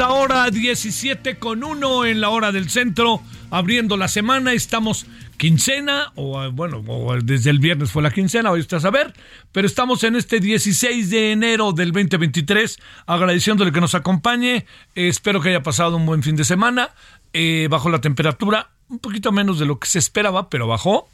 Ahora 17 con 1 en la hora del centro, abriendo la semana, estamos quincena, o bueno, o desde el viernes fue la quincena, hoy está a saber, pero estamos en este 16 de enero del 2023, agradeciéndole que nos acompañe, eh, espero que haya pasado un buen fin de semana, eh, bajo la temperatura, un poquito menos de lo que se esperaba, pero bajó.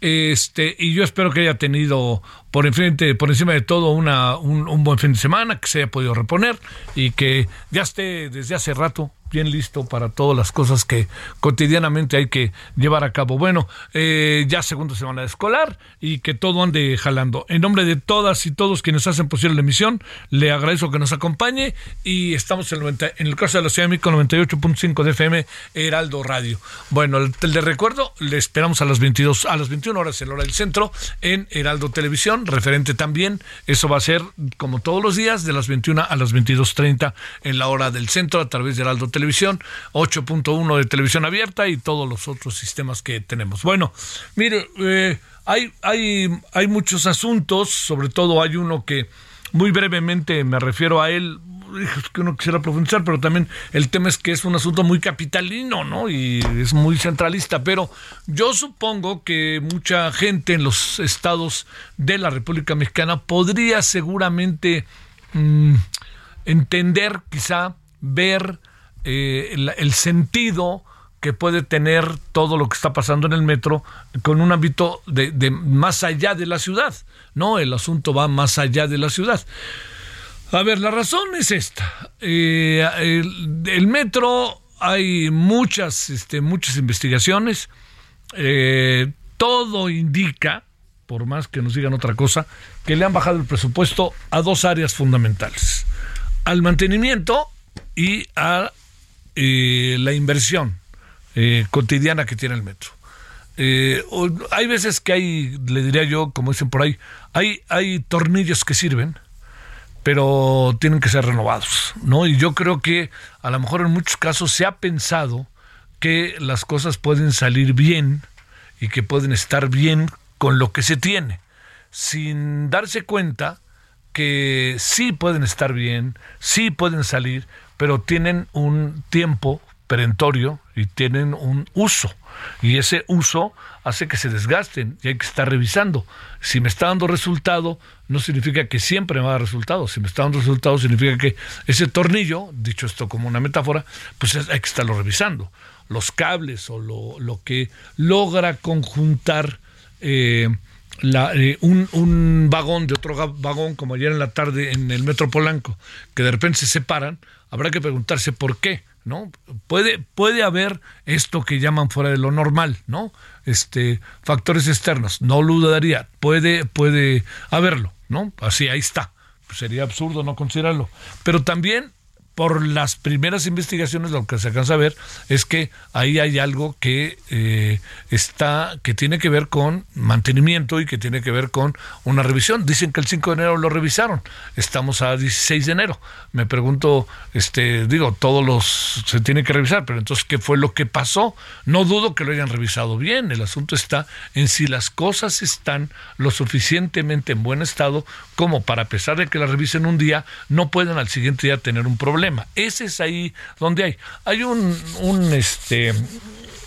Este, y yo espero que haya tenido por enfrente, por encima de todo, una, un, un buen fin de semana, que se haya podido reponer y que ya esté desde hace rato bien listo para todas las cosas que cotidianamente hay que llevar a cabo. Bueno, eh, ya segunda semana escolar y que todo ande jalando. En nombre de todas y todos quienes hacen posible la emisión, le agradezco que nos acompañe y estamos en el, 90 en el caso de la Ciudad de México 98.5 de FM Heraldo Radio. Bueno, le recuerdo, le esperamos a las 22 a las 21 horas en la hora del centro en Heraldo Televisión, referente también, eso va a ser como todos los días de las 21 a las 22:30 en la hora del centro a través de Heraldo 8.1 de televisión abierta y todos los otros sistemas que tenemos. Bueno, mire, eh, hay, hay, hay muchos asuntos, sobre todo hay uno que muy brevemente me refiero a él, que uno quisiera profundizar, pero también el tema es que es un asunto muy capitalino, ¿no? Y es muy centralista, pero yo supongo que mucha gente en los estados de la República Mexicana podría seguramente mmm, entender, quizá, ver eh, el, sentido que puede tener todo lo que está pasando en el metro con un ámbito de, más allá de la ciudad, ¿no? El asunto va más allá de la ciudad. A ver, la razón es esta. Eh, el, el, metro hay muchas, este, muchas investigaciones. Eh, todo indica, por más que nos digan otra cosa, que le han bajado el presupuesto a dos áreas fundamentales. Al mantenimiento y a eh, la inversión eh, cotidiana que tiene el metro. Eh, hay veces que hay, le diría yo, como dicen por ahí, hay, hay tornillos que sirven, pero tienen que ser renovados, ¿no? Y yo creo que a lo mejor en muchos casos se ha pensado que las cosas pueden salir bien y que pueden estar bien con lo que se tiene, sin darse cuenta que sí pueden estar bien, sí pueden salir, pero tienen un tiempo perentorio y tienen un uso. Y ese uso hace que se desgasten y hay que estar revisando. Si me está dando resultado, no significa que siempre me va a dar resultado. Si me está dando resultado, significa que ese tornillo, dicho esto como una metáfora, pues hay que estarlo revisando. Los cables o lo, lo que logra conjuntar eh, la, eh, un, un, vagón de otro vagón, como ayer en la tarde en el Metro Polanco, que de repente se separan, habrá que preguntarse por qué. ¿no? Puede, puede haber esto que llaman fuera de lo normal, ¿no? Este, factores externos, no lo dudaría, puede, puede haberlo, ¿no? Así, ahí está. Sería absurdo no considerarlo. Pero también por las primeras investigaciones lo que se alcanza a ver es que ahí hay algo que eh, está que tiene que ver con mantenimiento y que tiene que ver con una revisión. Dicen que el 5 de enero lo revisaron. Estamos a 16 de enero. Me pregunto, este, digo, todos los se tiene que revisar, pero entonces qué fue lo que pasó? No dudo que lo hayan revisado bien. El asunto está en si las cosas están lo suficientemente en buen estado como para a pesar de que la revisen un día no pueden al siguiente día tener un problema Ese es ahí donde hay. Hay un, un este,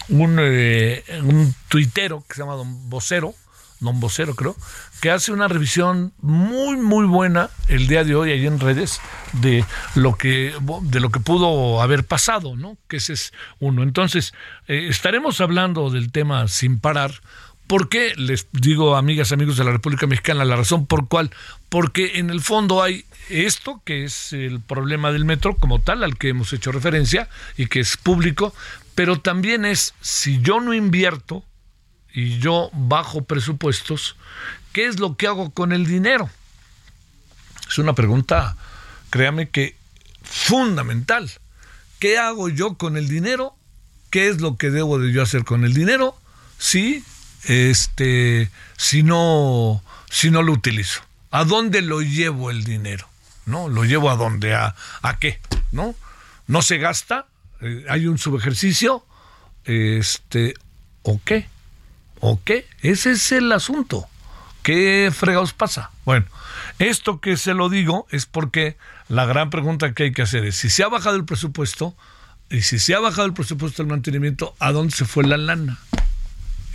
un, eh, un tuitero que se llama Don Vocero, Don Vocero creo, que hace una revisión muy muy buena el día de hoy ahí en redes de lo que de lo que pudo haber pasado, ¿no? Que ese es uno. Entonces, eh, estaremos hablando del tema sin parar. ¿Por qué? Les digo, amigas, amigos de la República Mexicana, la razón por cuál. Porque en el fondo hay esto, que es el problema del metro como tal, al que hemos hecho referencia y que es público, pero también es, si yo no invierto y yo bajo presupuestos, ¿qué es lo que hago con el dinero? Es una pregunta, créame que fundamental. ¿Qué hago yo con el dinero? ¿Qué es lo que debo de yo hacer con el dinero? Si este, si no, si no lo utilizo? ¿A dónde lo llevo el dinero? ¿No? ¿Lo llevo a dónde? ¿A, a qué? ¿No? ¿No se gasta? Eh, ¿Hay un subejercicio? Este, ¿o qué? ¿O qué? Ese es el asunto. ¿Qué fregados pasa? Bueno, esto que se lo digo es porque la gran pregunta que hay que hacer es, si se ha bajado el presupuesto, y si se ha bajado el presupuesto del mantenimiento, ¿a dónde se fue la lana?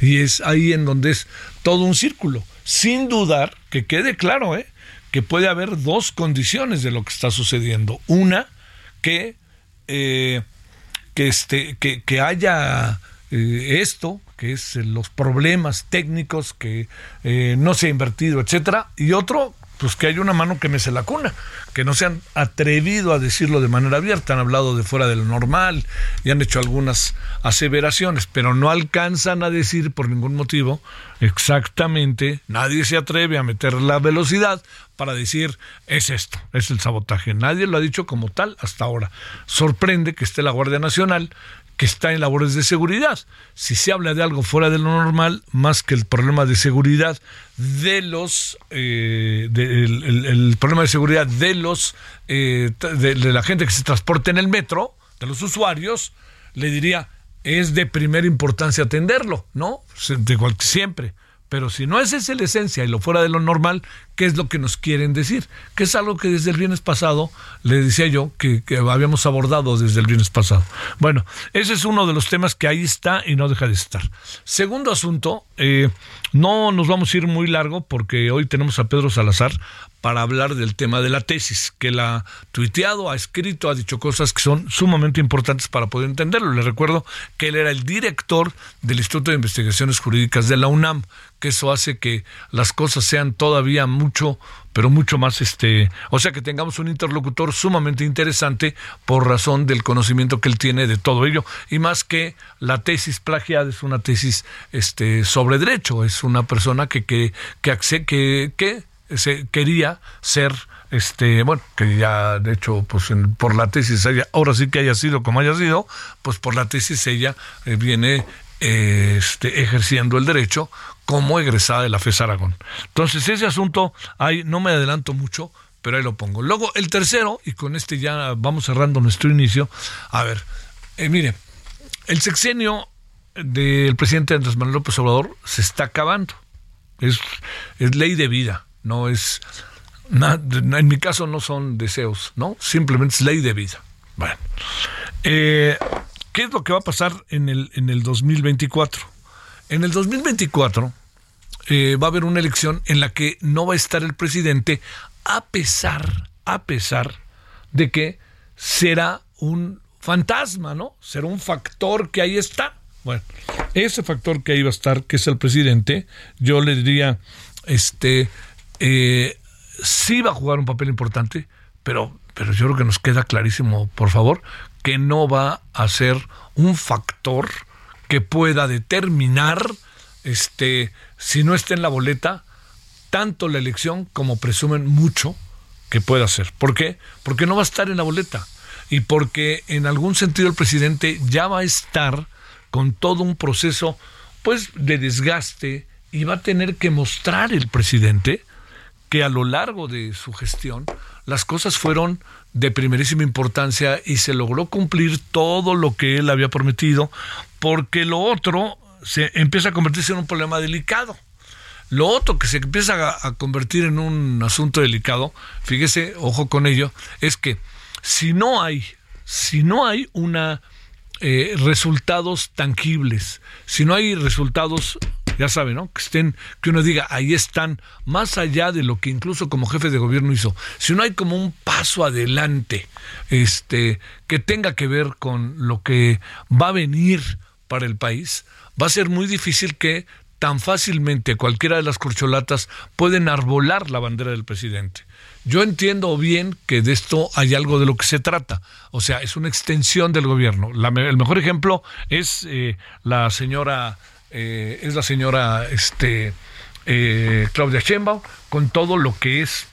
Y es ahí en donde es todo un círculo. Sin dudar, que quede claro, ¿eh? que puede haber dos condiciones de lo que está sucediendo. Una, que, eh, que, este, que, que haya eh, esto, que es los problemas técnicos, que eh, no se ha invertido, etcétera. Y otro, pues que hay una mano que me se la cuna, que no se han atrevido a decirlo de manera abierta, han hablado de fuera de lo normal y han hecho algunas aseveraciones, pero no alcanzan a decir por ningún motivo exactamente, nadie se atreve a meter la velocidad para decir es esto, es el sabotaje. Nadie lo ha dicho como tal hasta ahora. Sorprende que esté la Guardia Nacional que está en labores de seguridad. Si se habla de algo fuera de lo normal, más que el problema de seguridad de los, eh, el, problema de seguridad de los, eh, de, la gente que se transporta en el metro, de los usuarios, le diría, es de primera importancia atenderlo, ¿no? De siempre. Pero si no esa es la esencia y lo fuera de lo normal, ¿qué es lo que nos quieren decir? Que es algo que desde el viernes pasado, le decía yo, que, habíamos abordado desde el viernes pasado. Bueno, ese es uno de los temas que ahí está y no deja de estar. Segundo asunto, eh, no nos vamos a ir muy largo porque hoy tenemos a Pedro Salazar para hablar del tema de la tesis, que la ha tuiteado, ha escrito, ha dicho cosas que son sumamente importantes para poder entenderlo. Le recuerdo que él era el director del Instituto de Investigaciones Jurídicas de la UNAM, que eso hace que las cosas sean todavía mucho pero mucho más este, o sea que tengamos un interlocutor sumamente interesante por razón del conocimiento que él tiene de todo ello. Y más que la tesis plagiada es una tesis este sobre derecho, es una persona que que que, que, que se quería ser este bueno que ya de hecho pues por la tesis ella ahora sí que haya sido como haya sido pues por la tesis ella eh, viene este, ejerciendo el derecho como egresada de la FES Aragón entonces ese asunto ahí no me adelanto mucho pero ahí lo pongo luego el tercero y con este ya vamos cerrando nuestro inicio a ver eh, mire el sexenio del presidente Andrés Manuel López Obrador se está acabando es, ley de vida no es, en mi caso no son deseos, ¿no? Simplemente es ley de vida. Bueno, eh, ¿qué es lo que va a pasar en el, en el 2024? En el 2024 eh, va a haber una elección en la que no va a estar el presidente a pesar, a pesar de que será un fantasma, ¿no? Será un factor que ahí está. Bueno, ese factor que ahí va a estar, que es el presidente, yo le diría, este, eh, sí va a jugar un papel importante, pero, pero yo creo que nos queda clarísimo, por favor, que no va a ser un factor que pueda determinar, este, si no está en la boleta, tanto la elección como presumen mucho que pueda ser. ¿Por qué? Porque no va a estar en la boleta y porque en algún sentido el presidente ya va a estar con todo un proceso pues de desgaste y va a tener que mostrar el presidente que a lo largo de su gestión las cosas fueron de primerísima importancia y se logró cumplir todo lo que él había prometido, porque lo otro se empieza a convertirse en un problema delicado. Lo otro que se empieza a, convertir en un asunto delicado, fíjese, ojo con ello, es que si no hay, si no hay una eh, resultados tangibles, si no hay resultados ya sabe, ¿no? Que estén, que uno diga, ahí están, más allá de lo que incluso como jefe de gobierno hizo. Si no hay como un paso adelante, este, que tenga que ver con lo que va a venir para el país, va a ser muy difícil que tan fácilmente cualquiera de las corcholatas pueden arbolar la bandera del presidente. Yo entiendo bien que de esto hay algo de lo que se trata, o sea, es una extensión del gobierno. el mejor ejemplo es eh, la señora eh, es la señora este, eh, Claudia Sheinbaum con todo lo que es,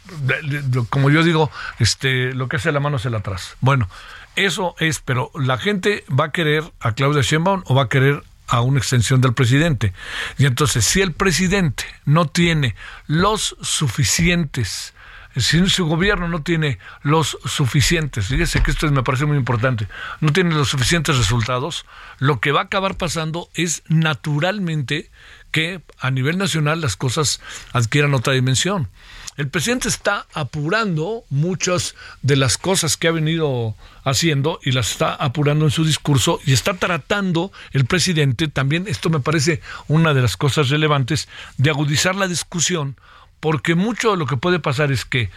como yo digo, este, lo que hace la mano hacia atrás. Bueno, eso es, pero la gente va a querer a Claudia Sheinbaum o va a querer a una extensión del presidente. Y entonces, si el presidente no tiene los suficientes si su gobierno no tiene los suficientes, fíjese que esto me parece muy importante, no tiene los suficientes resultados, lo que va a acabar pasando es naturalmente que a nivel nacional las cosas adquieran otra dimensión. El presidente está apurando muchas de las cosas que ha venido haciendo y las está apurando en su discurso y está tratando el presidente también, esto me parece una de las cosas relevantes, de agudizar la discusión porque mucho de lo que puede pasar es que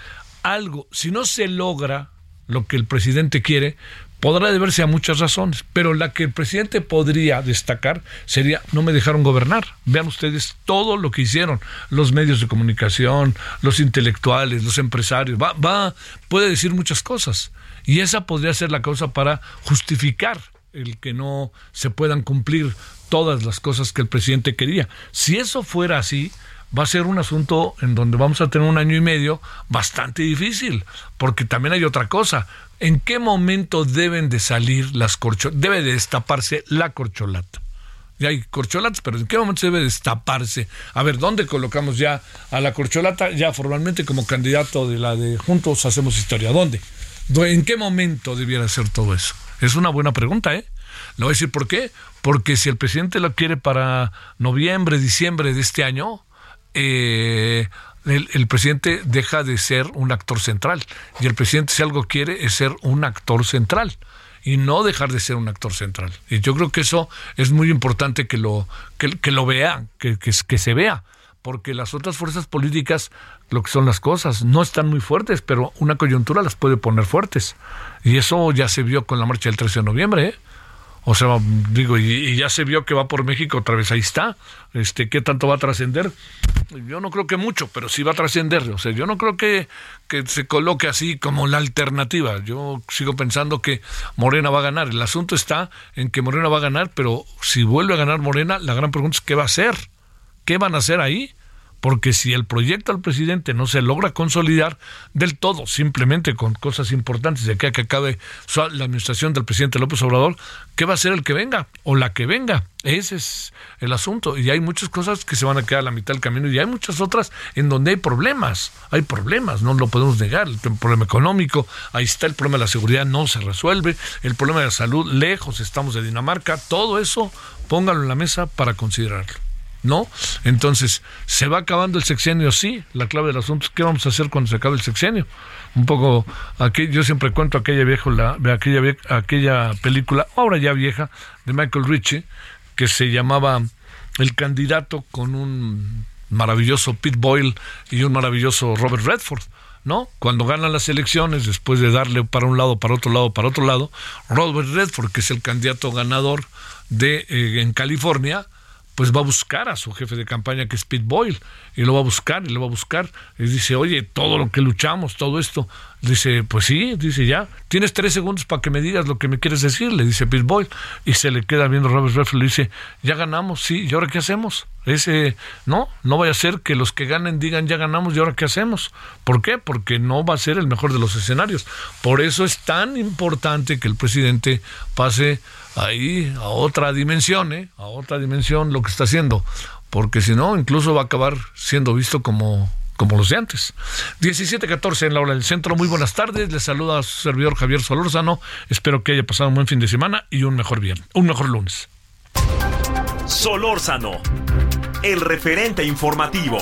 algo, si no se logra lo que el presidente quiere, podrá deberse a muchas razones, pero la que el presidente podría destacar sería no me dejaron gobernar. Vean ustedes todo lo que hicieron los medios de comunicación, los intelectuales, los empresarios, va, va puede decir muchas cosas y esa podría ser la causa para justificar el que no se puedan cumplir todas las cosas que el presidente quería. Si eso fuera así, va a ser un asunto en donde vamos a tener un año y medio bastante difícil, porque también hay otra cosa. ¿En qué momento deben de salir las corcholatas? Debe de destaparse la corcholata. Ya hay corcholatas, pero ¿en qué momento debe destaparse? A ver, ¿dónde colocamos ya a la corcholata ya formalmente como candidato de la de Juntos Hacemos Historia? ¿Dónde? ¿En qué momento debiera ser todo eso? Es una buena pregunta, ¿eh? Le voy a decir por qué. Porque si el presidente lo quiere para noviembre, diciembre de este año, eh, el, presidente deja de ser un actor central. Y el presidente, si algo quiere, es ser un actor central y no dejar de ser un actor central. Y yo creo que eso es muy importante que lo, que, lo vean, que, que, que, se vea, porque las otras fuerzas políticas, lo que son las cosas, no están muy fuertes, pero una coyuntura las puede poner fuertes. Y eso ya se vio con la marcha del 13 de noviembre. ¿eh? O sea, digo, y, ya se vio que va por México otra vez, ahí está. Este, ¿Qué tanto va a trascender? Yo no creo que mucho, pero sí va a trascender. O sea, yo no creo que, que se coloque así como la alternativa. Yo sigo pensando que Morena va a ganar. El asunto está en que Morena va a ganar, pero si vuelve a ganar Morena, la gran pregunta es ¿qué va a hacer? ¿Qué van a hacer ahí? Porque si el proyecto al presidente no se logra consolidar del todo, simplemente con cosas importantes de que, que acabe la administración del presidente López Obrador, ¿qué va a ser el que venga o la que venga? Ese es el asunto. Y hay muchas cosas que se van a quedar a la mitad del camino y hay muchas otras en donde hay problemas. Hay problemas, no lo podemos negar. El problema económico, ahí está el problema de la seguridad, no se resuelve. El problema de la salud, lejos estamos de Dinamarca. Todo eso, póngalo en la mesa para considerarlo. ¿No? Entonces, ¿se va acabando el sexenio? Sí, la clave del asunto es qué vamos a hacer cuando se acabe el sexenio. Un poco, aquí, yo siempre cuento aquella vieja, la, aquella, aquella película, ahora ya vieja, de Michael Ritchie, que se llamaba El candidato con un maravilloso Pete Boyle y un maravilloso Robert Redford. ¿no? Cuando ganan las elecciones, después de darle para un lado, para otro lado, para otro lado, Robert Redford, que es el candidato ganador de eh, en California, pues va a buscar a su jefe de campaña que es Pete Boyle y lo va a buscar y lo va a buscar. Y dice oye todo lo que luchamos todo esto dice pues sí dice ya. Tienes tres segundos para que me digas lo que me quieres decir le dice Pete Boyle. Y se le queda viendo Robert Redford le dice ya ganamos sí y ahora qué hacemos ese no no vaya a ser que los que ganen digan ya ganamos y ahora qué hacemos ¿por qué? porque no va a ser el mejor de los escenarios. Por eso es tan importante que el presidente pase ahí a otra dimensión, ¿eh? a otra dimensión lo que está haciendo, porque si no, incluso va a acabar siendo visto como, como los de antes. 17-14 en la hora del centro, muy buenas tardes, les saluda a su servidor Javier Solórzano, espero que haya pasado un buen fin de semana y un mejor viernes, un mejor lunes. Solórzano, el referente informativo.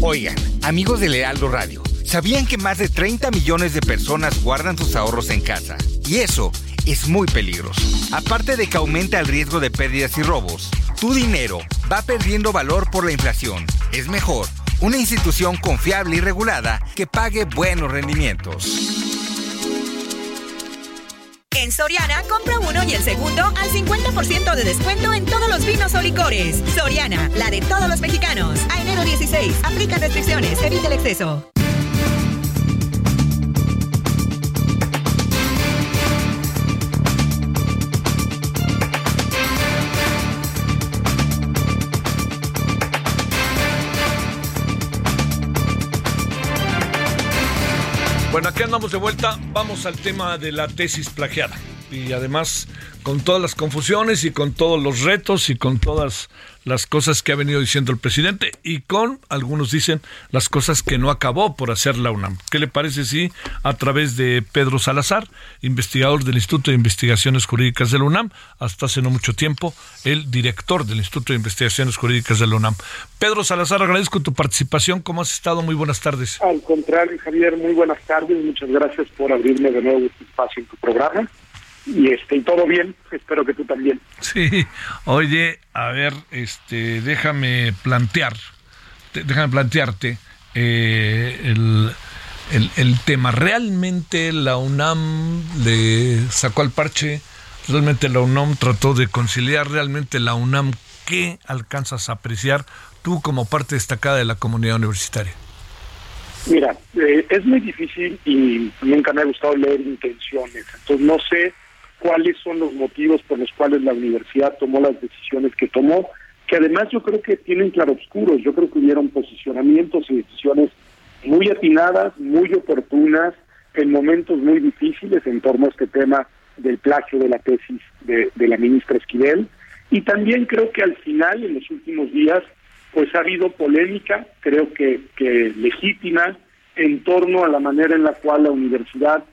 Oigan, amigos de Lealdo Radio. ¿Sabían que más de 30 millones de personas guardan sus ahorros en casa? Y eso es muy peligroso. Aparte de que aumenta el riesgo de pérdidas y robos, tu dinero va perdiendo valor por la inflación. Es mejor una institución confiable y regulada que pague buenos rendimientos. En Soriana, compra uno y el segundo al 50% de descuento en todos los vinos o licores. Soriana, la de todos los mexicanos. A enero 16, aplica restricciones, evita el exceso. Bueno, aquí andamos de vuelta. Vamos al tema de la tesis plagiada. Y además, con todas las confusiones y con todos los retos y con todas las cosas que ha venido diciendo el presidente y con, algunos dicen, las cosas que no acabó por hacer la UNAM. ¿Qué le parece si a través de Pedro Salazar, investigador del Instituto de Investigaciones Jurídicas de la UNAM, hasta hace no mucho tiempo, el director del Instituto de Investigaciones Jurídicas de la UNAM? Pedro Salazar, agradezco tu participación. ¿Cómo has estado? Muy buenas tardes. Al contrario, Javier, muy buenas tardes. Muchas gracias por abrirme de nuevo este espacio en tu programa y este y todo bien espero que tú también. Sí. Oye a ver este déjame plantear déjame plantearte eh, el, el, tema. Realmente la UNAM le sacó al parche realmente la UNAM trató de conciliar realmente la UNAM qué alcanzas a apreciar tú como parte destacada de la comunidad universitaria Mira, eh, es muy difícil y nunca me ha gustado leer intenciones. Entonces no sé cuáles son los motivos por los cuales la universidad tomó las decisiones que tomó, que además yo creo que tienen claroscuros, yo creo que hubieron posicionamientos y decisiones muy atinadas, muy oportunas, en momentos muy difíciles en torno a este tema del plagio de la tesis de, la ministra Esquivel. Y también creo que al final, en los últimos días, pues ha habido polémica, creo que, que legítima, en torno a la manera en la cual la universidad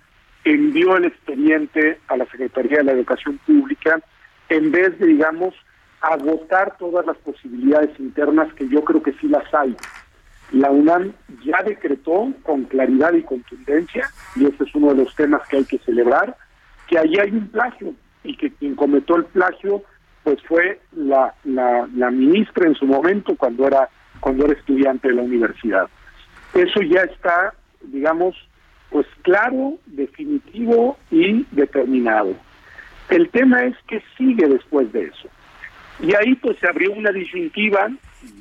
envió el expediente a la Secretaría de la Educación Pública en vez de, digamos, agotar todas las posibilidades internas que yo creo que sí las hay. La UNAM ya decretó con claridad y contundencia, y este es uno de los temas que hay que celebrar, que allí hay un plagio y que quien cometió el plagio pues fue la, la, la ministra en su momento cuando era cuando era estudiante de la universidad. Eso ya está, digamos, pues claro, definitivo y determinado. El tema es que sigue después de eso. Y ahí pues se abrió una disyuntiva,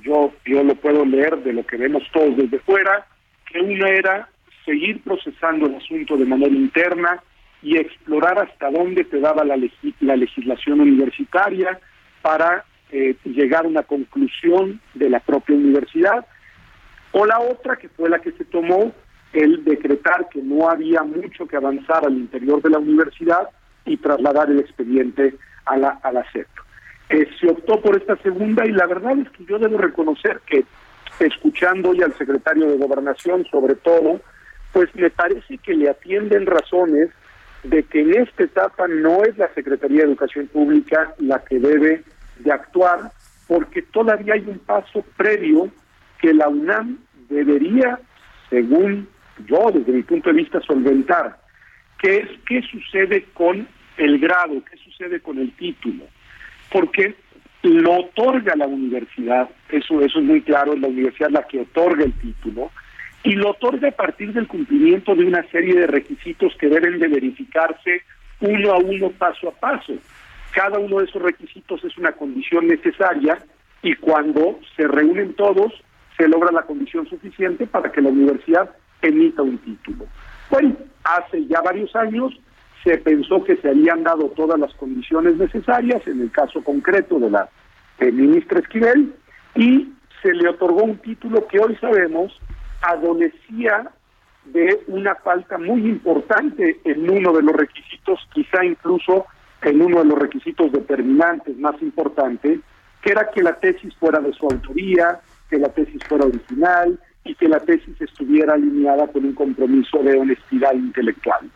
yo, yo lo puedo leer de lo que vemos todos desde fuera, que una era seguir procesando el asunto de manera interna y explorar hasta dónde te daba la, la legislación universitaria para eh, llegar a una conclusión de la propia universidad, o la otra, que fue la que se tomó, el decretar que no había mucho que avanzar al interior de la universidad y trasladar el expediente a la, a la SEP. Eh, se optó por esta segunda y la verdad es que yo debo reconocer que escuchando hoy al secretario de Gobernación sobre todo, pues me parece que le atienden razones de que en esta etapa no es la Secretaría de Educación Pública la que debe de actuar, porque todavía hay un paso previo que la UNAM debería, según yo desde mi punto de vista solventar, que es qué sucede con el grado, qué sucede con el título, porque lo otorga la universidad, eso, eso es muy claro, es la universidad la que otorga el título, y lo otorga a partir del cumplimiento de una serie de requisitos que deben de verificarse uno a uno, paso a paso. Cada uno de esos requisitos es una condición necesaria y cuando se reúnen todos, se logra la condición suficiente para que la universidad emita un título. Bueno, hace ya varios años se pensó que se habían dado todas las condiciones necesarias, en el caso concreto de la ministra Esquivel, y se le otorgó un título que hoy sabemos adolecía de una falta muy importante en uno de los requisitos, quizá incluso en uno de los requisitos determinantes más importantes, que era que la tesis fuera de su autoría, que la tesis fuera original, y que la tesis estuviera alineada con un compromiso de honestidad intelectual.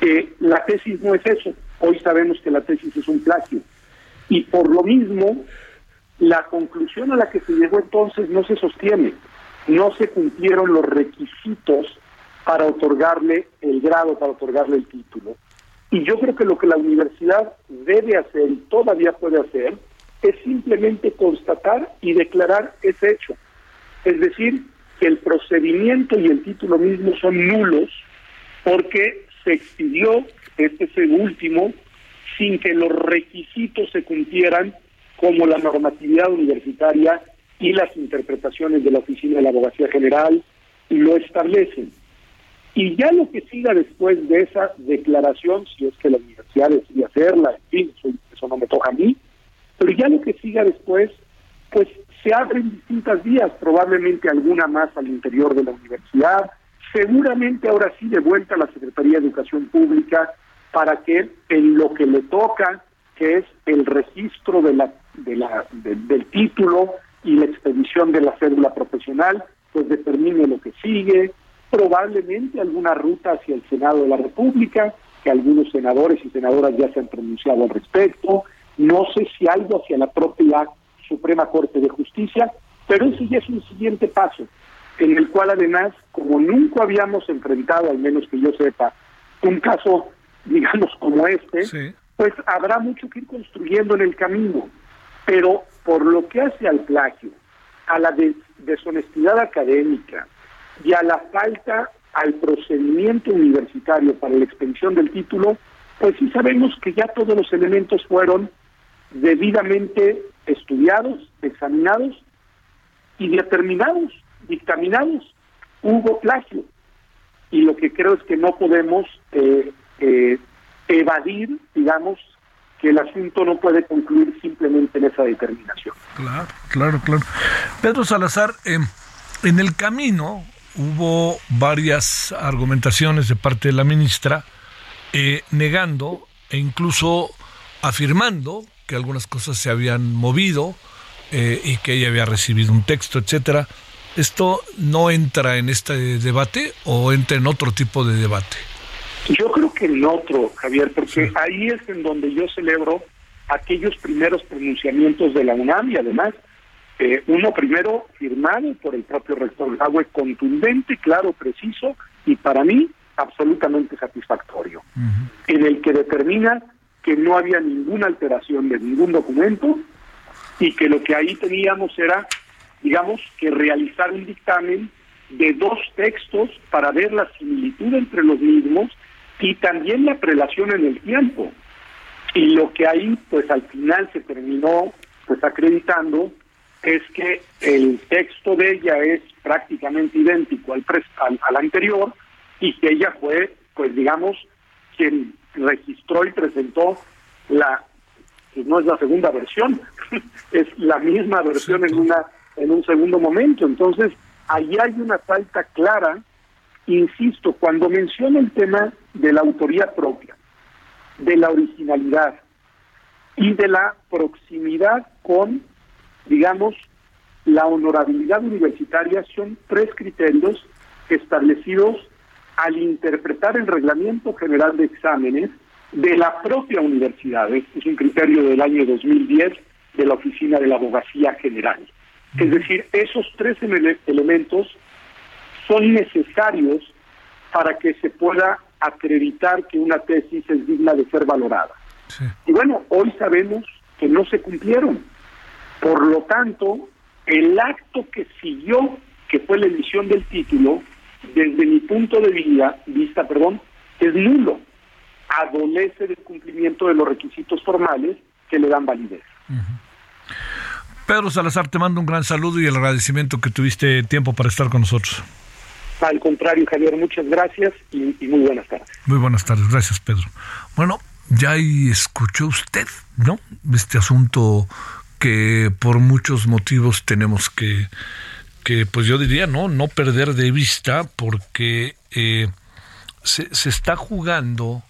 Eh, la tesis no es eso, hoy sabemos que la tesis es un plagio y por lo mismo la conclusión a la que se llegó entonces no se sostiene. no se cumplieron los requisitos para otorgarle el grado, para otorgarle el título. Y yo creo que lo que la universidad debe hacer y todavía puede hacer es simplemente constatar y declarar ese hecho. Es decir, que el procedimiento y el título mismo son nulos porque se expidió este último sin que los requisitos se cumplieran como la normatividad universitaria y las interpretaciones de la Oficina de la Abogacía General lo establecen. Y ya lo que siga después de esa declaración, si es que la universidad decide hacerla, en fin, eso, no me toca a mí, pero ya lo que siga después, pues se abren distintas vías, probablemente alguna más al interior de la universidad, seguramente ahora sí de vuelta a la Secretaría de Educación Pública para que en lo que le toca, que es el registro de la, de la, del título y la expedición de la cédula profesional, pues determine lo que sigue, probablemente alguna ruta hacia el Senado de la República, que algunos senadores y senadoras ya se han pronunciado al respecto, no sé si algo hacia la propia Suprema Corte de Justicia, pero ese ya es un siguiente paso, en el cual además, como nunca habíamos enfrentado, al menos que yo sepa, un caso, digamos, como este, pues habrá mucho que ir construyendo en el camino, pero por lo que hace al plagio, a la deshonestidad académica, y a la falta al procedimiento universitario para la expedición del título, pues sí sabemos que ya todos los elementos fueron debidamente estudiados, examinados y determinados, dictaminados. Hubo plagio. Y lo que creo es que no podemos eh, eh, evadir, digamos, que el asunto no puede concluir simplemente en esa determinación. Claro, claro, claro. Pedro Salazar, eh, en el camino, hubo varias argumentaciones de parte de la ministra eh, negando e incluso afirmando que algunas cosas se habían movido eh, y que ella había recibido un texto, etcétera. ¿Esto no entra en este debate o entra en otro tipo de debate? Yo creo que en otro, Javier, porque ahí es en donde yo celebro aquellos primeros pronunciamientos de la UNAM y además eh, uno primero firmado por el propio rector Agüe, contundente, claro, preciso y para mí absolutamente satisfactorio, en el que determina que no había ninguna alteración de ningún documento y que lo que ahí teníamos era, digamos, que realizar un dictamen de dos textos para ver la similitud entre los mismos y también la prelación en el tiempo. Y lo que ahí, pues al final se terminó pues acreditando es que el texto de ella es prácticamente idéntico al, al, anterior y que ella fue, pues digamos, quien registró y presentó la, no es la segunda versión, es la misma versión en una en un segundo momento. Entonces, ahí hay una falta clara, insisto, cuando menciona el tema de la autoría propia, de la originalidad y de la proximidad con digamos, la honorabilidad universitaria son tres criterios establecidos al interpretar el reglamento general de exámenes de la propia universidad. Este es un criterio del año 2010 de la Oficina de la Abogacía General. Es decir, esos tres elementos son necesarios para que se pueda acreditar que una tesis es digna de ser valorada. Y bueno, hoy sabemos que no se cumplieron. Por lo tanto, el acto que siguió, que fue la emisión del título, desde mi punto de vista, vista perdón, es nulo. Adolece del cumplimiento de los requisitos formales que le dan validez. Pedro Salazar, te mando un gran saludo y el agradecimiento que tuviste tiempo para estar con nosotros. Al contrario, Javier, muchas gracias y, y muy buenas tardes. Muy buenas tardes, gracias, Pedro. Bueno, ya ahí escuchó usted, ¿no? Este asunto que por muchos motivos tenemos que, que pues yo diría, no, no perder de vista porque eh, se, se, está jugando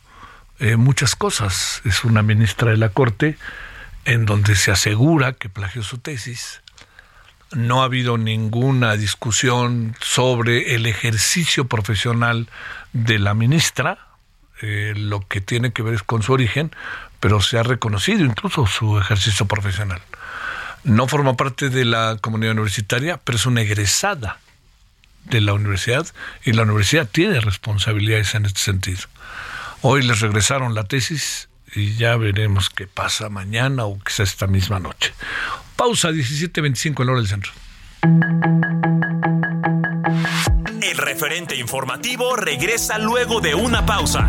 eh, muchas cosas. Es una ministra de la Corte en donde se asegura que plagió su tesis. No ha habido ninguna discusión sobre el ejercicio profesional de la ministra, eh, lo que tiene que ver es con su origen, pero se ha reconocido incluso su ejercicio profesional. No forma parte de la comunidad universitaria, pero es una egresada de la universidad y la universidad tiene responsabilidades en este sentido. Hoy les regresaron la tesis y ya veremos qué pasa mañana o quizás esta misma noche. Pausa 17.25 en hora del centro. El referente informativo regresa luego de una pausa.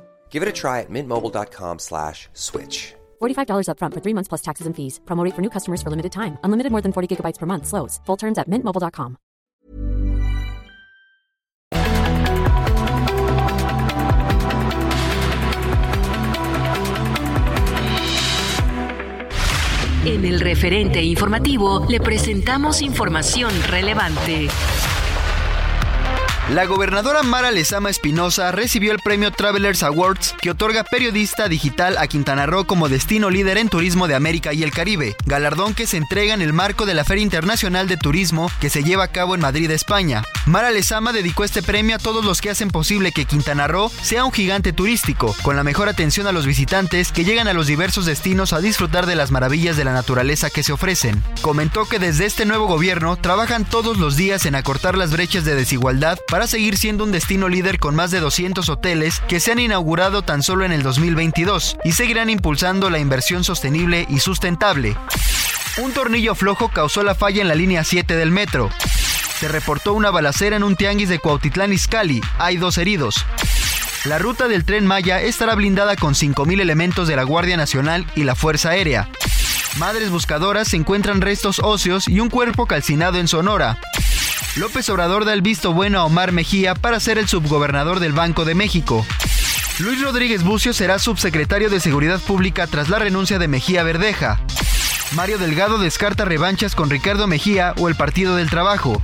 Give it a try at mintmobile.com slash switch. $45 upfront for three months plus taxes and fees. Promo rate for new customers for limited time. Unlimited more than 40 gigabytes per month. Slows. Full terms at mintmobile.com. En el referente informativo le presentamos información relevante. La gobernadora Mara Lezama Espinosa recibió el premio Travelers Awards que otorga periodista digital a Quintana Roo como destino líder en turismo de América y el Caribe, galardón que se entrega en el marco de la Feria Internacional de Turismo que se lleva a cabo en Madrid, España. Mara Lezama dedicó este premio a todos los que hacen posible que Quintana Roo sea un gigante turístico, con la mejor atención a los visitantes que llegan a los diversos destinos a disfrutar de las maravillas de la naturaleza que se ofrecen. Comentó que desde este nuevo gobierno trabajan todos los días en acortar las brechas de desigualdad para seguir siendo un destino líder con más de 200 hoteles que se han inaugurado tan solo en el 2022 y seguirán impulsando la inversión sostenible y sustentable. Un tornillo flojo causó la falla en la línea 7 del metro. Se reportó una balacera en un tianguis de Cuautitlán Izcalli. Hay dos heridos. La ruta del tren Maya estará blindada con 5.000 elementos de la Guardia Nacional y la Fuerza Aérea. Madres buscadoras encuentran restos óseos y un cuerpo calcinado en Sonora. López Obrador da el visto bueno a Omar Mejía para ser el subgobernador del Banco de México. Luis Rodríguez Bucio será subsecretario de Seguridad Pública tras la renuncia de Mejía Verdeja. Mario Delgado descarta revanchas con Ricardo Mejía o el Partido del Trabajo.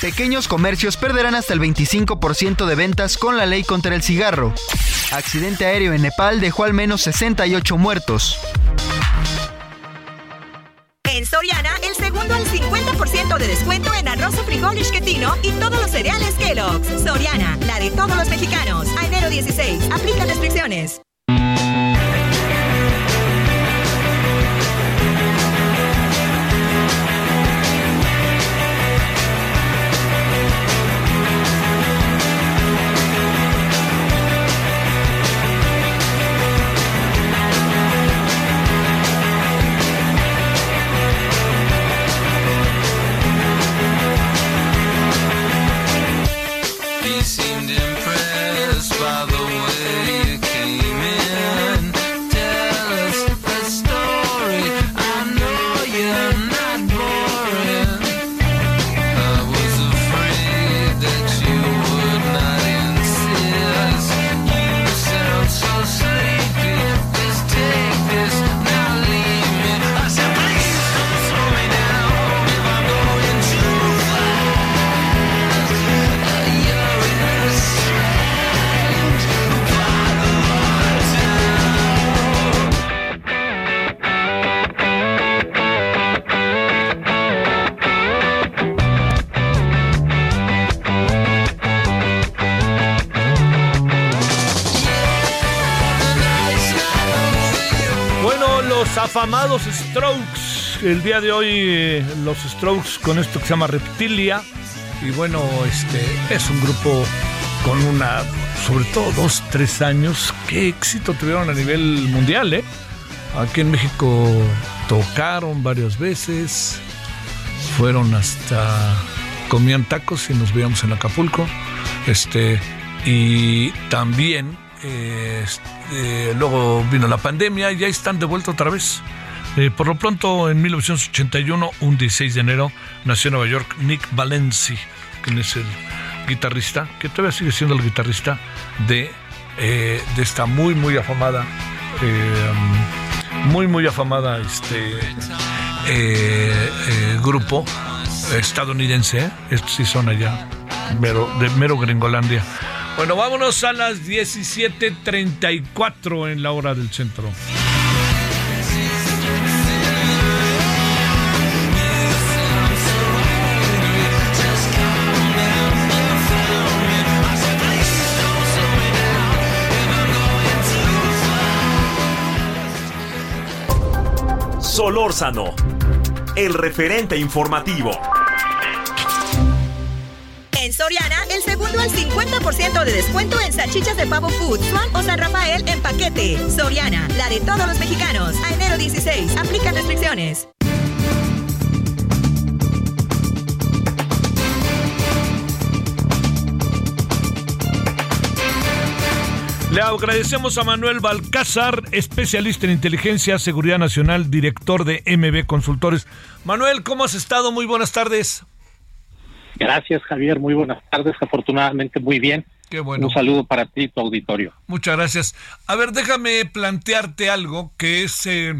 Pequeños comercios perderán hasta el 25% de ventas con la ley contra el cigarro. Accidente aéreo en Nepal dejó al menos 68 muertos. En Soriana, el segundo al 50% de descuento en arroz o frijol isquetino y todos los cereales Kellogg's. Soriana, la de todos los mexicanos. A enero 16, aplica restricciones. Afamados Strokes. El día de hoy eh, los Strokes con esto que se llama Reptilia. Y bueno, este es un grupo con una, sobre todo dos, tres años. Qué éxito tuvieron a nivel mundial, ¿eh? Aquí en México tocaron varias veces. Fueron hasta comían tacos y nos veíamos en Acapulco. Este y también eh, luego vino la pandemia y ya están de vuelta otra vez. Eh, por lo pronto, en 1981, un 16 de enero, nació en Nueva York Nick Valenci, quien es el guitarrista, que todavía sigue siendo el guitarrista de, eh, esta muy, muy afamada eh, muy, muy afamada este grupo estadounidense. Estos sí son allá, mero, de mero Gringolandia. Bueno, vámonos a las 17.34 en la hora del centro. Solórzano, el referente informativo. En Soriana, el segundo al 50% de descuento en salchichas de pavo food, Swan o San Rafael en paquete. Soriana, la de todos los mexicanos. A enero 16, aplica restricciones. Le agradecemos a Manuel Balcázar, especialista en inteligencia, seguridad nacional, director de MB Consultores. Manuel, ¿cómo has estado? Muy buenas tardes. Gracias, Javier. Muy buenas tardes. Afortunadamente, muy bien. Qué bueno. Un saludo para ti y tu auditorio. Muchas gracias. A ver, déjame plantearte algo que es, eh,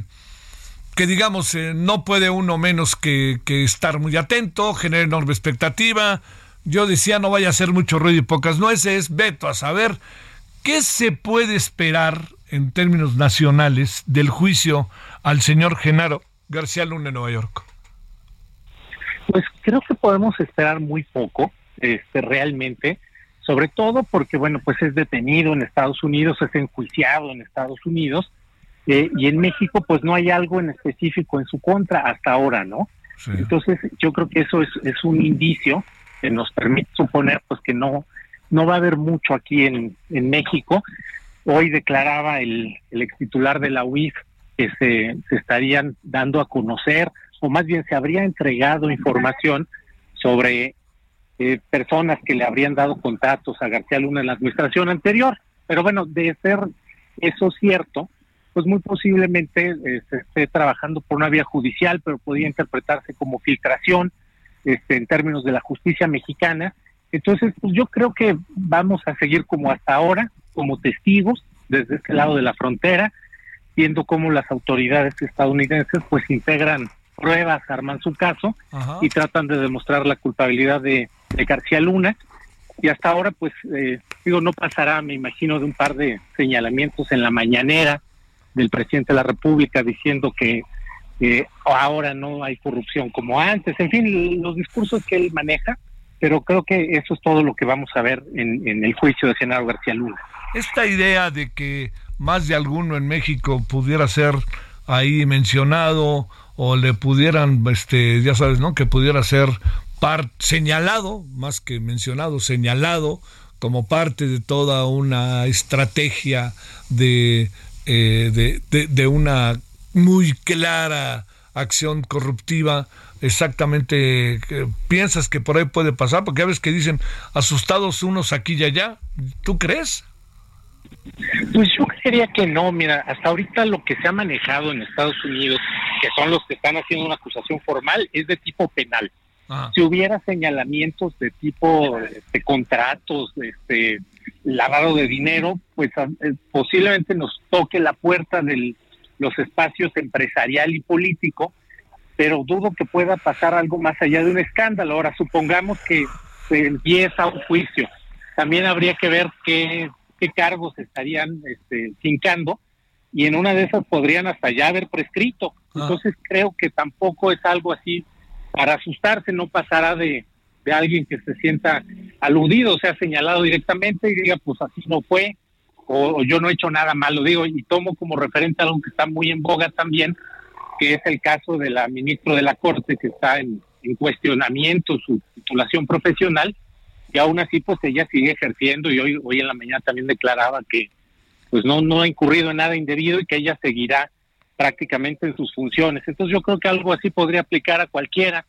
que digamos, eh, no puede uno menos que, que estar muy atento, genera enorme expectativa. Yo decía, no vaya a ser mucho ruido y pocas nueces. Veto a saber qué se puede esperar en términos nacionales del juicio al señor Genaro García Luna en Nueva York. Pues creo que podemos esperar muy poco, este, realmente, sobre todo porque, bueno, pues es detenido en Estados Unidos, es enjuiciado en Estados Unidos, eh, y en México, pues no hay algo en específico en su contra hasta ahora, ¿no? Sí. Entonces, yo creo que eso es, es un indicio que nos permite suponer, pues que no, no va a haber mucho aquí en, en México. Hoy declaraba el, el ex titular de la UIF que se, se estarían dando a conocer, o más bien se habría entregado información sobre eh, personas que le habrían dado contratos a García Luna en la administración anterior. Pero bueno, de ser eso cierto, pues muy posiblemente eh, se esté trabajando por una vía judicial, pero podría interpretarse como filtración este, en términos de la justicia mexicana. Entonces, pues yo creo que vamos a seguir como hasta ahora, como testigos desde este lado de la frontera, viendo cómo las autoridades estadounidenses pues integran pruebas, arman su caso Ajá. y tratan de demostrar la culpabilidad de, de García Luna. Y hasta ahora, pues, eh, digo, no pasará, me imagino, de un par de señalamientos en la mañanera del presidente de la República diciendo que eh, ahora no hay corrupción como antes. En fin, los discursos que él maneja, pero creo que eso es todo lo que vamos a ver en, en el juicio de Genaro García Luna. Esta idea de que más de alguno en México pudiera ser ahí mencionado o le pudieran, este, ya sabes, ¿no? Que pudiera ser señalado, más que mencionado, señalado como parte de toda una estrategia de, eh, de, de, una muy clara acción corruptiva exactamente eh, piensas que por ahí puede pasar porque ya ves que dicen asustados unos aquí y allá ¿tú crees? Pues yo creería que no, mira, hasta ahorita lo que se ha manejado en Estados Unidos, que son los que están haciendo una acusación formal, es de tipo penal. Ah. Si hubiera señalamientos de tipo este, contratos, este, lavado de dinero, pues a- eh, posiblemente nos toque la puerta de los espacios empresarial y político, pero dudo que pueda pasar algo más allá de un escándalo. Ahora, supongamos que se empieza un juicio. También habría que ver qué, qué cargos estarían este, fincando y en una de esas podrían hasta ya haber prescrito. Entonces creo que tampoco es algo así para asustarse, no pasará de, de alguien que se sienta aludido, o sea, señalado directamente y diga, pues así no fue, o, o yo no he hecho nada malo, digo, y tomo como referente algo que está muy en boga también, que es el caso de la ministra de la Corte, que está en, en cuestionamiento su titulación profesional, y aún así, pues ella sigue ejerciendo, y hoy, hoy en la mañana también declaraba que pues no, no ha incurrido en nada indebido y que ella seguirá prácticamente en sus funciones. Entonces yo creo que algo así podría aplicar a cualquiera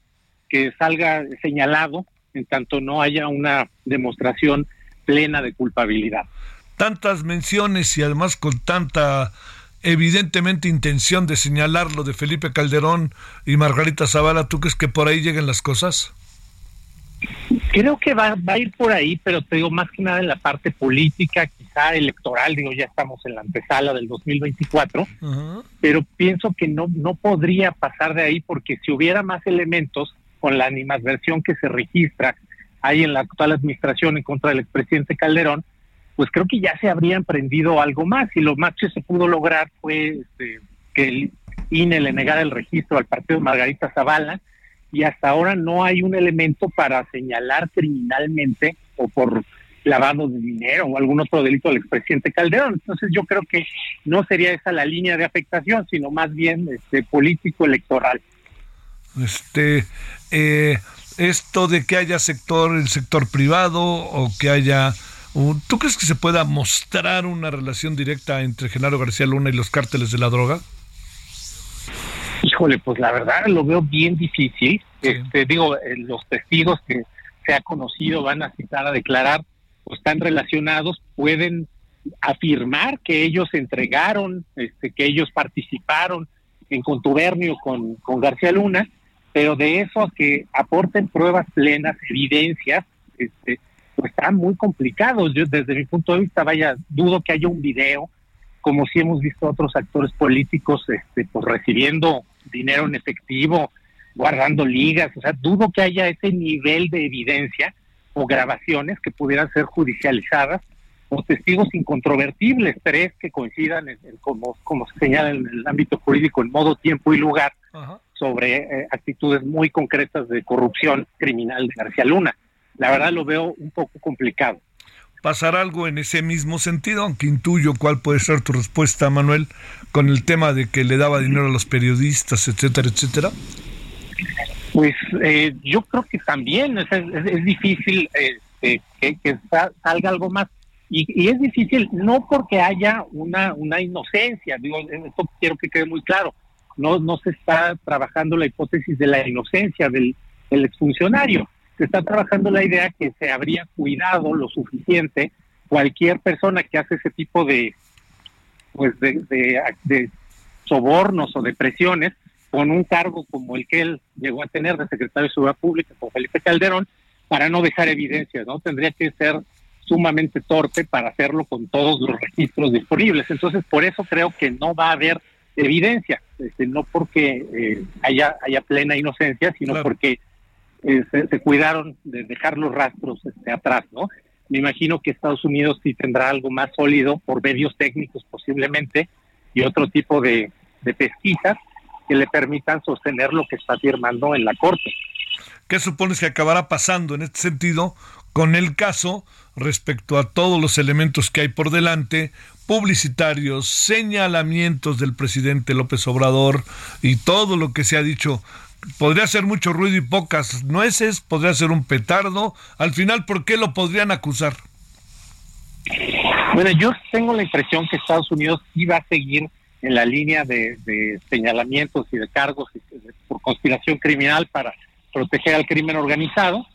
que salga señalado en tanto no haya una demostración plena de culpabilidad. tantas menciones y además con tanta evidentemente intención de señalar lo de Felipe Calderón y Margarita Zavala, ¿tú crees que por ahí lleguen las cosas? Creo que va, va a ir por ahí, pero te digo más que nada en la parte política, quizá electoral, digo, ya estamos en la antesala del 2024, pero pienso que no, no podría pasar de ahí porque si hubiera más elementos con la animadversión que se registra ahí en la actual administración en contra del expresidente Calderón, pues creo que ya se habría emprendido algo más y lo más que se pudo lograr fue este, que el INE le negara el registro al partido Margarita Zavala y hasta ahora no hay un elemento para señalar criminalmente o por lavado de dinero o algún otro delito al expresidente Calderón. Entonces yo creo que no sería esa la línea de afectación, sino más bien este político electoral. Este, eh, esto de que haya sector, el sector privado o que haya ¿Tú crees que se pueda mostrar una relación directa entre Genaro García Luna y los cárteles de la droga? Híjole, pues la verdad lo veo bien difícil. Este, digo, eh, los testigos que se ha conocido van a citar a declarar, pues están relacionados, pueden afirmar que ellos entregaron, este, que ellos participaron en contubernio con, con García Luna, pero de eso a que aporten pruebas plenas, evidencias, este, pues está muy complicado. Yo desde mi punto de vista, vaya, dudo que haya un video, como si hemos visto otros actores políticos, este, pues recibiendo dinero en efectivo, guardando ligas, o sea, dudo que haya ese nivel de evidencia o grabaciones que pudieran ser judicializadas o testigos incontrovertibles, tres que coincidan en, en como, como se señala en el ámbito jurídico en modo, tiempo y lugar sobre eh, actitudes muy concretas de corrupción criminal de García Luna. La verdad lo veo un poco complicado. ¿Pasar algo en ese mismo sentido? Aunque intuyo cuál puede ser tu respuesta, Manuel, con el tema de que le daba dinero a los periodistas, etcétera, etcétera. Pues eh, yo creo que también es, difícil este, que, que sa- salga algo más. Y, y es difícil no porque haya una, una inocencia, digo, esto quiero que quede muy claro, no, no se está trabajando la hipótesis de la inocencia del exfuncionario, se está trabajando la idea que se habría cuidado lo suficiente cualquier persona que hace ese tipo de, pues de, de, de sobornos o de presiones con un cargo como el que él llegó a tener de secretario de Seguridad Pública con Felipe Calderón para no dejar evidencias, ¿no? Tendría que ser sumamente torpe para hacerlo con todos los registros disponibles. Entonces, por eso creo que no va a haber evidencia, este, no porque eh, haya, haya plena inocencia, sino porque eh, se, se cuidaron de dejar los rastros este, atrás, ¿no? Me imagino que Estados Unidos sí tendrá algo más sólido por medios técnicos posiblemente y otro tipo de, de pesquisas que le permitan sostener lo que está afirmando en la Corte. ¿Qué supones que acabará pasando en este sentido con el caso respecto a todos los elementos que hay por delante, publicitarios, señalamientos del presidente López Obrador y todo lo que se ha dicho? Podría ser mucho ruido y pocas nueces, podría ser un petardo. Al final, ¿por qué lo podrían acusar? Bueno, yo tengo la impresión que Estados Unidos iba a seguir en la línea de, señalamientos y de cargos por conspiración criminal para proteger al crimen organizado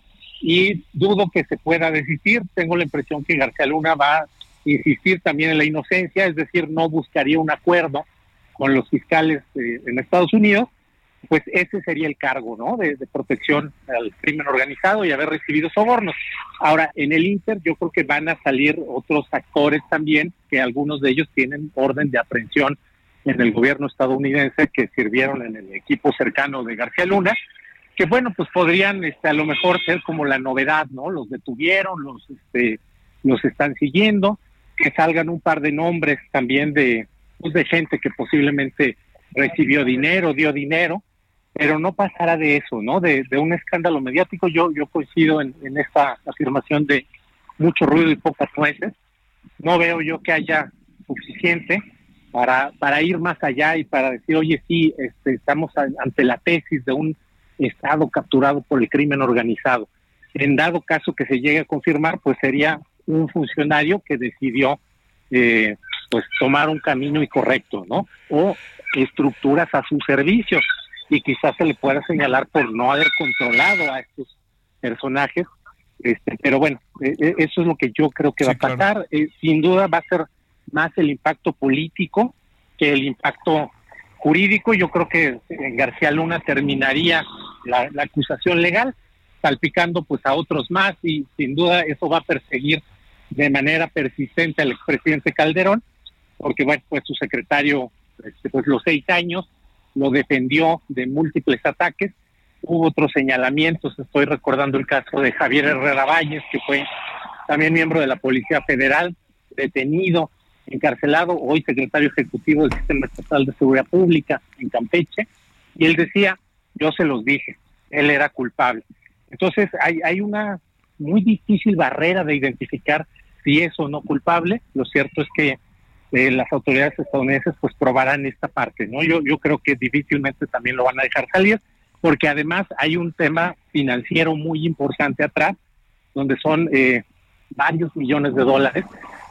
y dudo que se pueda desistir. Tengo la impresión que García Luna va a insistir también en la inocencia, es decir, no buscaría un acuerdo con los fiscales eh, en Estados Unidos, pues ese sería el cargo, ¿no? De, protección al crimen organizado y haber recibido sobornos. Ahora, en el Inter yo creo que van a salir otros actores también, que algunos de ellos tienen orden de aprehensión en el gobierno estadounidense que sirvieron en el equipo cercano de García Luna, que bueno, pues podrían este, a lo mejor ser como la novedad, ¿no? Los detuvieron, los, este, los están siguiendo, que salgan un par de nombres también de, pues, de gente que posiblemente recibió dinero, dio dinero, pero no pasará de eso, ¿no? De, un escándalo mediático. Yo, yo coincido en, esta afirmación de mucho ruido y pocas nueces. No veo yo que haya suficiente para, ir más allá y para decir, oye, sí, este, estamos ante la tesis de un Estado capturado por el crimen organizado. En dado caso que se llegue a confirmar, pues sería un funcionario que decidió eh, pues tomar un camino incorrecto, ¿no? O estructuras a su servicio y quizás se le pueda señalar por no haber controlado a estos personajes. Este, pero bueno, eh, eh, eso es lo que yo creo que va a pasar. Eh, sin duda va a ser más el impacto político que el impacto jurídico. Yo creo que en García Luna terminaría la, la acusación legal, salpicando pues a otros más y sin duda eso va a perseguir de manera persistente al expresidente Calderón, porque bueno, pues su secretario, este, pues los seis años, lo defendió de múltiples ataques, hubo otros señalamientos, estoy recordando el caso de Javier Herrera Valles, que fue también miembro de la Policía Federal, detenido, encarcelado, hoy secretario ejecutivo del Sistema Estatal de Seguridad Pública en Campeche, y él decía, yo se los dije, él era culpable. Entonces hay, hay una muy difícil barrera de identificar si es o no culpable. Lo cierto es que eh, las autoridades estadounidenses pues probarán esta parte, ¿no? Yo, yo creo que difícilmente también lo van a dejar salir, porque además hay un tema financiero muy importante atrás, donde son eh, varios millones de dólares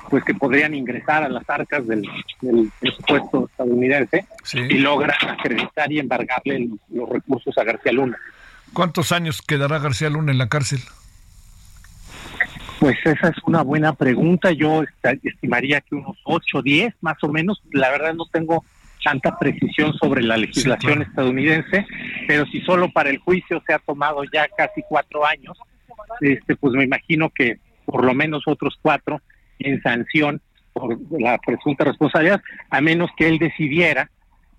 pues que podrían ingresar a las arcas del, del presupuesto estadounidense y logran acreditar y embargarle los recursos a García Luna. ¿Cuántos años quedará García Luna en la cárcel? Pues esa es una buena pregunta. Yo est- estimaría que unos 8, 10 más o menos. La verdad no tengo tanta precisión sobre la legislación estadounidense, pero si solo para el juicio se ha tomado ya casi cuatro años, este, pues me imagino que por lo menos otros cuatro en sanción por la presunta responsabilidad, a menos que él decidiera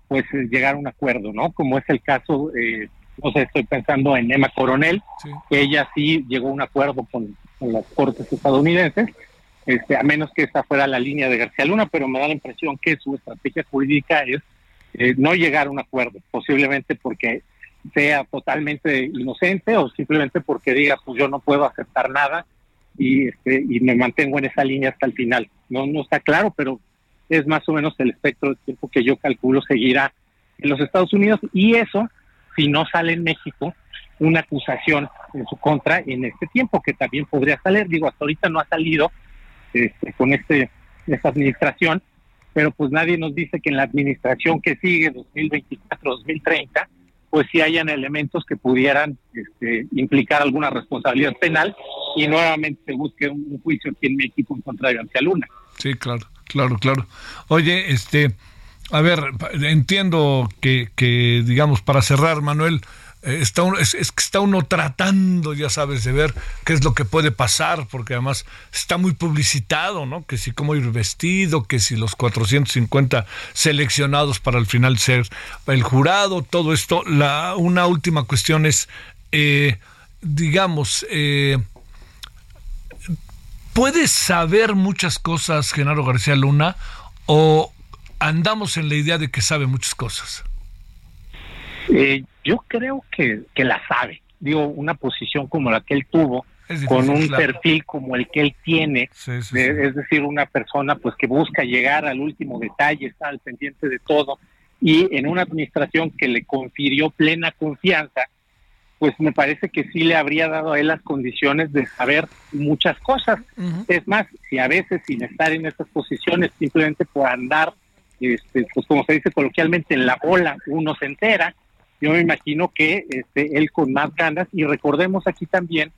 pues llegar a un acuerdo, ¿no? Como es el caso, eh, no sé, estoy pensando en Emma Coronel, que ella sí llegó a un acuerdo con, con las cortes estadounidenses, este, a menos que esa fuera la línea de García Luna, pero me da la impresión que su estrategia jurídica es eh, no llegar a un acuerdo, posiblemente porque sea totalmente inocente o simplemente porque diga, pues yo no puedo aceptar nada y, este, y me mantengo en esa línea hasta el final. No, no está claro, pero es más o menos el espectro de tiempo que yo calculo seguirá en los Estados Unidos y eso, si no sale en México, una acusación en su contra en este tiempo, que también podría salir. Digo, hasta ahorita no ha salido este, con este esta administración, pero pues nadie nos dice que en la administración que sigue, 2024-2030, pues sí hayan elementos que pudieran este, implicar alguna responsabilidad penal y nuevamente se busque un, juicio aquí en México en contra de García Luna. Sí, claro, claro, claro. Oye, este, a ver, entiendo que, que digamos, para cerrar, Manuel, está uno, es, que está uno tratando, ya sabes, de ver qué es lo que puede pasar, porque además está muy publicitado, ¿no? Que si cómo ir vestido, que si los 450 seleccionados para al final ser el jurado, todo esto. La, una última cuestión es, eh, digamos, eh, ¿Puedes saber muchas cosas, Genaro García Luna, o andamos en la idea de que sabe muchas cosas? Eh, yo creo que, que la sabe. Digo, una posición como la que él tuvo, con un claro. perfil como el que él tiene, sí, de- sí. es decir, una persona pues que busca llegar al último detalle, está al pendiente de todo, y en una administración que le confirió plena confianza, pues me parece que sí le habría dado a él las condiciones de saber muchas cosas. Es más, si a veces sin estar en esas posiciones, simplemente por andar, este, pues como se dice coloquialmente, en la bola, uno se entera, yo me imagino que este, él con más ganas, y recordemos aquí también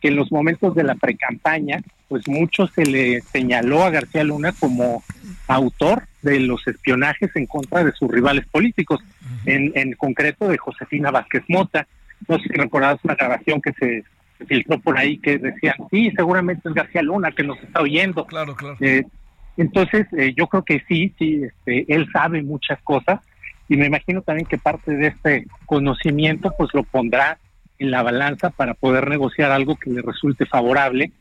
que en los momentos de la precampaña, pues mucho se le señaló a García Luna como autor de los espionajes en contra de sus rivales políticos, en, en concreto de Josefina Vázquez Mota. No sé si recordás una grabación que se se filtró por ahí que decían, sí, seguramente es García Luna que nos está oyendo. Claro, claro. Eh, entonces, eh, yo creo que sí, sí, este, él sabe muchas cosas y me imagino también que parte de este conocimiento pues lo pondrá en la balanza para poder negociar algo que le resulte favorable.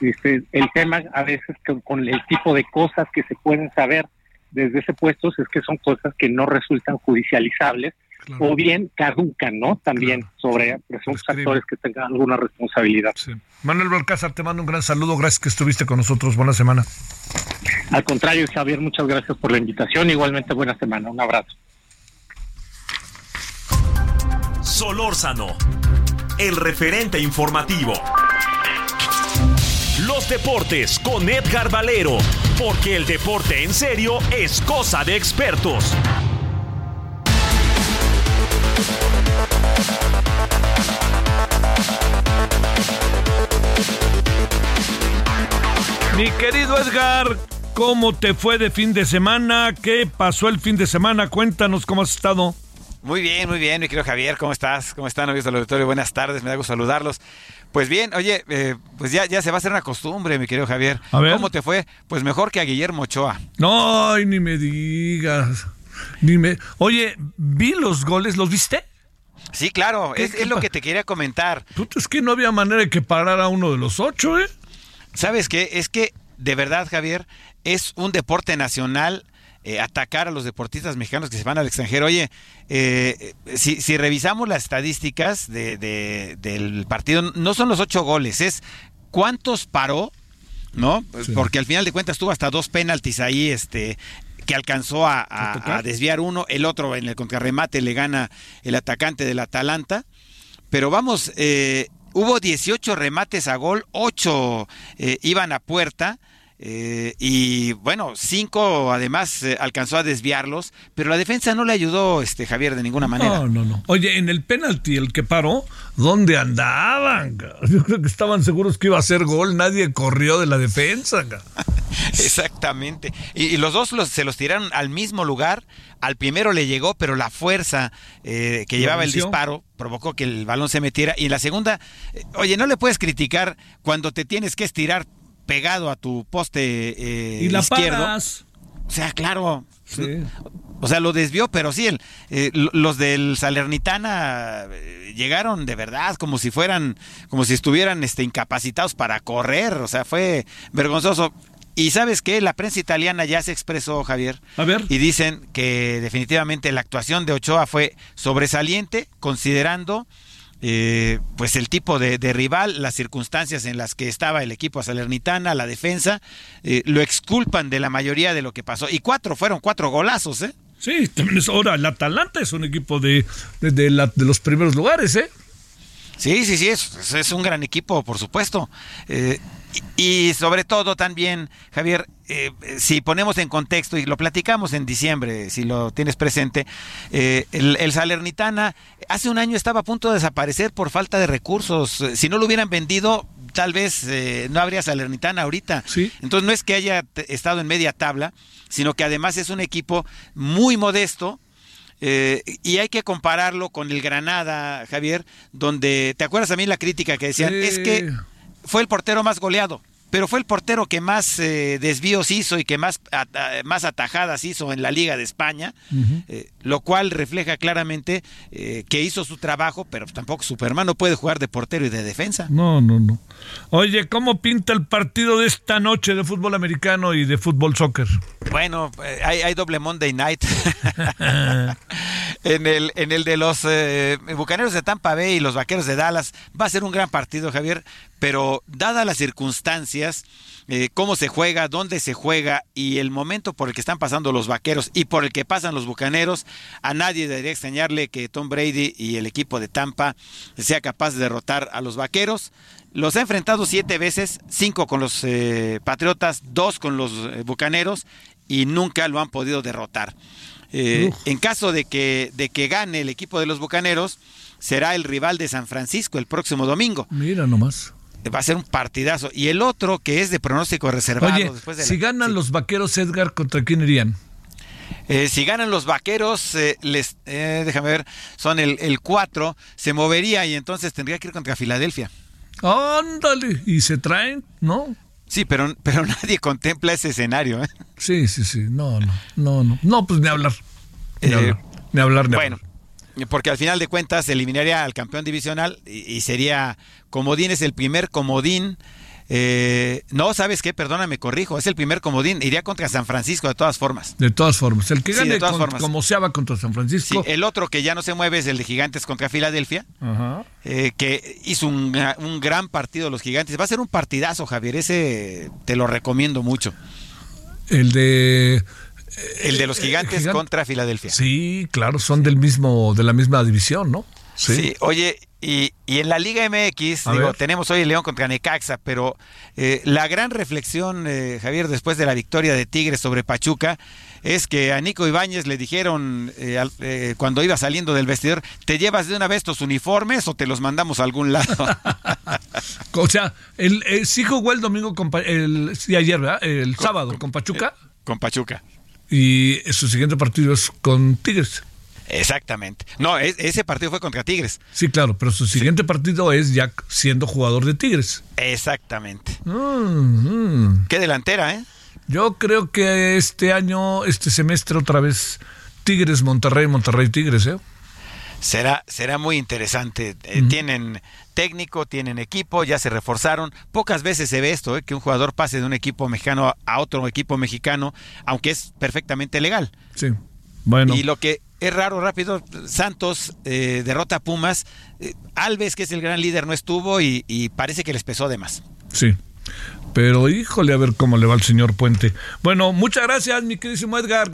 Este, el tema a veces con, con el tipo de cosas que se pueden saber desde ese puesto es que son cosas que no resultan judicializables o bien caducan, ¿no? También sobre presuntos actores que tengan alguna responsabilidad. Manuel Balcázar, te mando un gran saludo. Gracias que estuviste con nosotros. Buena semana. Al contrario, Javier, muchas gracias por la invitación. Igualmente, buena semana. Un abrazo. Solórzano, el referente informativo. Los deportes con Edgar Valero, porque el deporte en serio es cosa de expertos. Mi querido Edgar, ¿cómo te fue de fin de semana? ¿Qué pasó el fin de semana? Cuéntanos cómo has estado. Muy bien, muy bien, mi querido Javier, ¿cómo estás? ¿Cómo están, amigos del auditorio? Buenas tardes, me da gusto saludarlos. Pues bien, oye, eh, pues ya, ya se va a hacer una costumbre, mi querido Javier. A ver. ¿Cómo te fue? Pues mejor que a Guillermo Ochoa. No, ni me digas. Ni me... Oye, vi los goles, ¿los viste? Sí, claro, ¿Qué- es, es lo que te quería comentar. Es que no había manera de que parara uno de los ocho, ¿eh? ¿Sabes qué? Es que, de verdad, Javier, es un deporte nacional eh, atacar a los deportistas mexicanos que se van al extranjero. Oye, eh, si, si revisamos las estadísticas de- de- del partido, no son los ocho goles, es cuántos paró, ¿no? Sí. Porque al final de cuentas tuvo hasta dos penaltis ahí, este que alcanzó a, desviar uno, el otro en el contrarremate le gana el atacante del Atalanta. Pero vamos, eh, hubo 18 remates a gol, 8 iban a puerta. Eh, y bueno, cinco además eh, alcanzó a desviarlos, pero la defensa no le ayudó, este Javier, de ninguna manera. No, no, no. Oye, en el penalti, el que paró, ¿dónde andaban? Yo creo que estaban seguros que iba a ser gol, nadie corrió de la defensa. Exactamente. Y, y los dos los- se los tiraron al mismo lugar. Al primero le llegó, pero la fuerza eh, que llevaba el disparo provocó que el balón se metiera. Y en la segunda, eh, oye, no le puedes criticar cuando te tienes que estirar pegado a tu poste eh, y la izquierdo. paras. O sea, claro. Sí. O sea, lo desvió, pero sí, el, eh, lo- los del Salernitana eh, llegaron de verdad como si fueran, como si estuvieran este, incapacitados para correr. O sea, fue vergonzoso. Y sabes qué, la prensa italiana ya se expresó, Javier. A ver. Y dicen que definitivamente la actuación de Ochoa fue sobresaliente, considerando eh, pues el tipo de, de rival, las circunstancias en las que estaba el equipo salernitana, la defensa, eh, lo exculpan de la mayoría de lo que pasó. Y cuatro, fueron cuatro golazos, ¿eh? Sí, también es ahora el Atalanta es un equipo de, de, de la- de los primeros lugares, ¿eh? Sí, sí, sí, es, es un gran equipo, por supuesto. Eh, y, sobre todo también, Javier, eh, si ponemos en contexto, y lo platicamos en diciembre, si lo tienes presente, eh, el, el Salernitana hace un año estaba a punto de desaparecer por falta de recursos. Eh, Si no lo hubieran vendido, tal vez eh, no habría Salernitana ahorita. Sí. Entonces no es que haya estado en media tabla, sino que además es un equipo muy modesto, eh, y hay que compararlo con el Granada, Javier, donde, ¿te acuerdas a mí la crítica que decían? Es que fue el portero más goleado, pero fue el portero que más eh, desvíos hizo y que más, ata- más atajadas hizo en la Liga de España, eh, lo cual refleja claramente eh, que hizo su trabajo, pero tampoco Superman no puede jugar de portero y de defensa. No, no, no. Oye, ¿cómo pinta el partido de esta noche de fútbol americano y de fútbol soccer? Bueno, eh, hay, hay doble Monday Night. en, el, en el de los eh, Bucaneros de Tampa Bay y los Vaqueros de Dallas va a ser un gran partido, Javier, pero dadas las circunstancias, eh, cómo se juega, dónde se juega y el momento por el que están pasando los Vaqueros y por el que pasan los Bucaneros, a nadie debería extrañarle que Tom Brady y el equipo de Tampa sea capaz de derrotar a los Vaqueros. Los ha enfrentado siete veces, cinco con los eh, Patriotas, dos con los eh, Bucaneros y nunca lo han podido derrotar. Eh, en caso de que, de que gane el equipo de los Bucaneros, será el rival de San Francisco el próximo domingo. Mira nomás. Va a ser un partidazo. Y el otro, que es de pronóstico reservado. Oye, después de la- si ganan los vaqueros, Edgar, ¿contra quién irían? Eh, si ganan los vaqueros, eh, les, eh, déjame ver, son el 4, se movería y entonces tendría que ir contra Filadelfia. Ándale, y se traen, ¿no? Sí, pero, pero nadie contempla ese escenario. ¿eh? Sí, sí, sí, no, no, no, no, no, pues ni hablar, ni Eh, hablar, ni hablar, ni bueno, hablar. porque al final de cuentas eliminaría al campeón divisional y, y sería comodín, es el primer comodín. Eh, no, ¿sabes qué? Perdóname, corrijo, es el primer comodín. Iría contra San Francisco de todas formas. De todas formas, el que Sí, gane de todas con- formas. como se va contra San Sí, Francisco. el otro que ya no se mueve es el de Gigantes contra Filadelfia. Ajá. eh, que hizo un, un gran partido los gigantes. Va a ser un partidazo, Javier. Ese te lo recomiendo mucho. El de El de los gigantes Gigan- contra Filadelfia. Sí, claro, son del mismo, de la misma división, ¿no? Sí. oye, y, y en la Liga MX, A digo, ver. tenemos hoy el León contra Necaxa, pero eh, la gran reflexión, eh, Javier, después de la victoria de Tigres sobre Pachuca, es que a Nico Ibáñez le dijeron eh, al- eh, cuando iba saliendo del vestidor, ¿te llevas de una vez tus uniformes o te los mandamos a algún lado? O sea, el, eh, sí jugó el domingo, con, el, sí, ayer, ¿verdad? El sábado con Pachuca con Pachuca. y su siguiente partido es con Tigres. Exactamente. No, es- ese partido fue contra Tigres. Sí, claro, pero su siguiente partido es ya siendo jugador de Tigres. Exactamente. Mm, mm. Qué delantera, ¿eh? Yo creo que este año, este semestre otra vez Tigres, Monterrey, Monterrey, Tigres, ¿eh? Será, será muy interesante. Eh, Tienen técnico, tienen equipo, ya se reforzaron. Pocas veces se ve esto, ¿eh? que un jugador pase de un equipo mexicano a otro equipo mexicano, aunque es perfectamente legal. Sí. Bueno. Y lo que es raro, rápido, Santos eh, derrota a Pumas. Eh, Alves, que es el gran líder, no estuvo y, y parece que les pesó de más. Sí. Pero híjole, a ver cómo le va al señor Puente. Bueno, muchas gracias, mi queridísimo Edgar.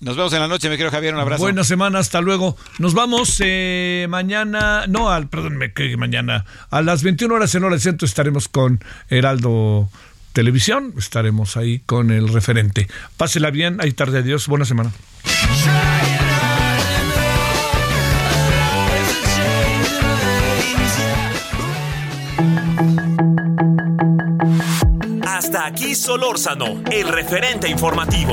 Nos vemos en la noche, me quiero Javier, un abrazo. Buena semana, hasta luego. Nos vamos eh, mañana, no, al, perdón, me que mañana, a las 21 horas en hora del centro estaremos con Heraldo Televisión, estaremos ahí con el referente. Pásela bien, ahí tarde, adiós, buena semana. Hasta aquí Solórzano, el referente informativo.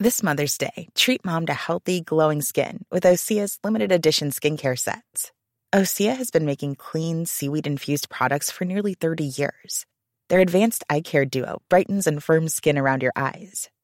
This Mother's Day, treat mom to healthy, glowing skin with Osea's limited edition skincare sets. Osea has been making clean, seaweed infused products for nearly 30 years. Their advanced eye care duo brightens and firms skin around your eyes,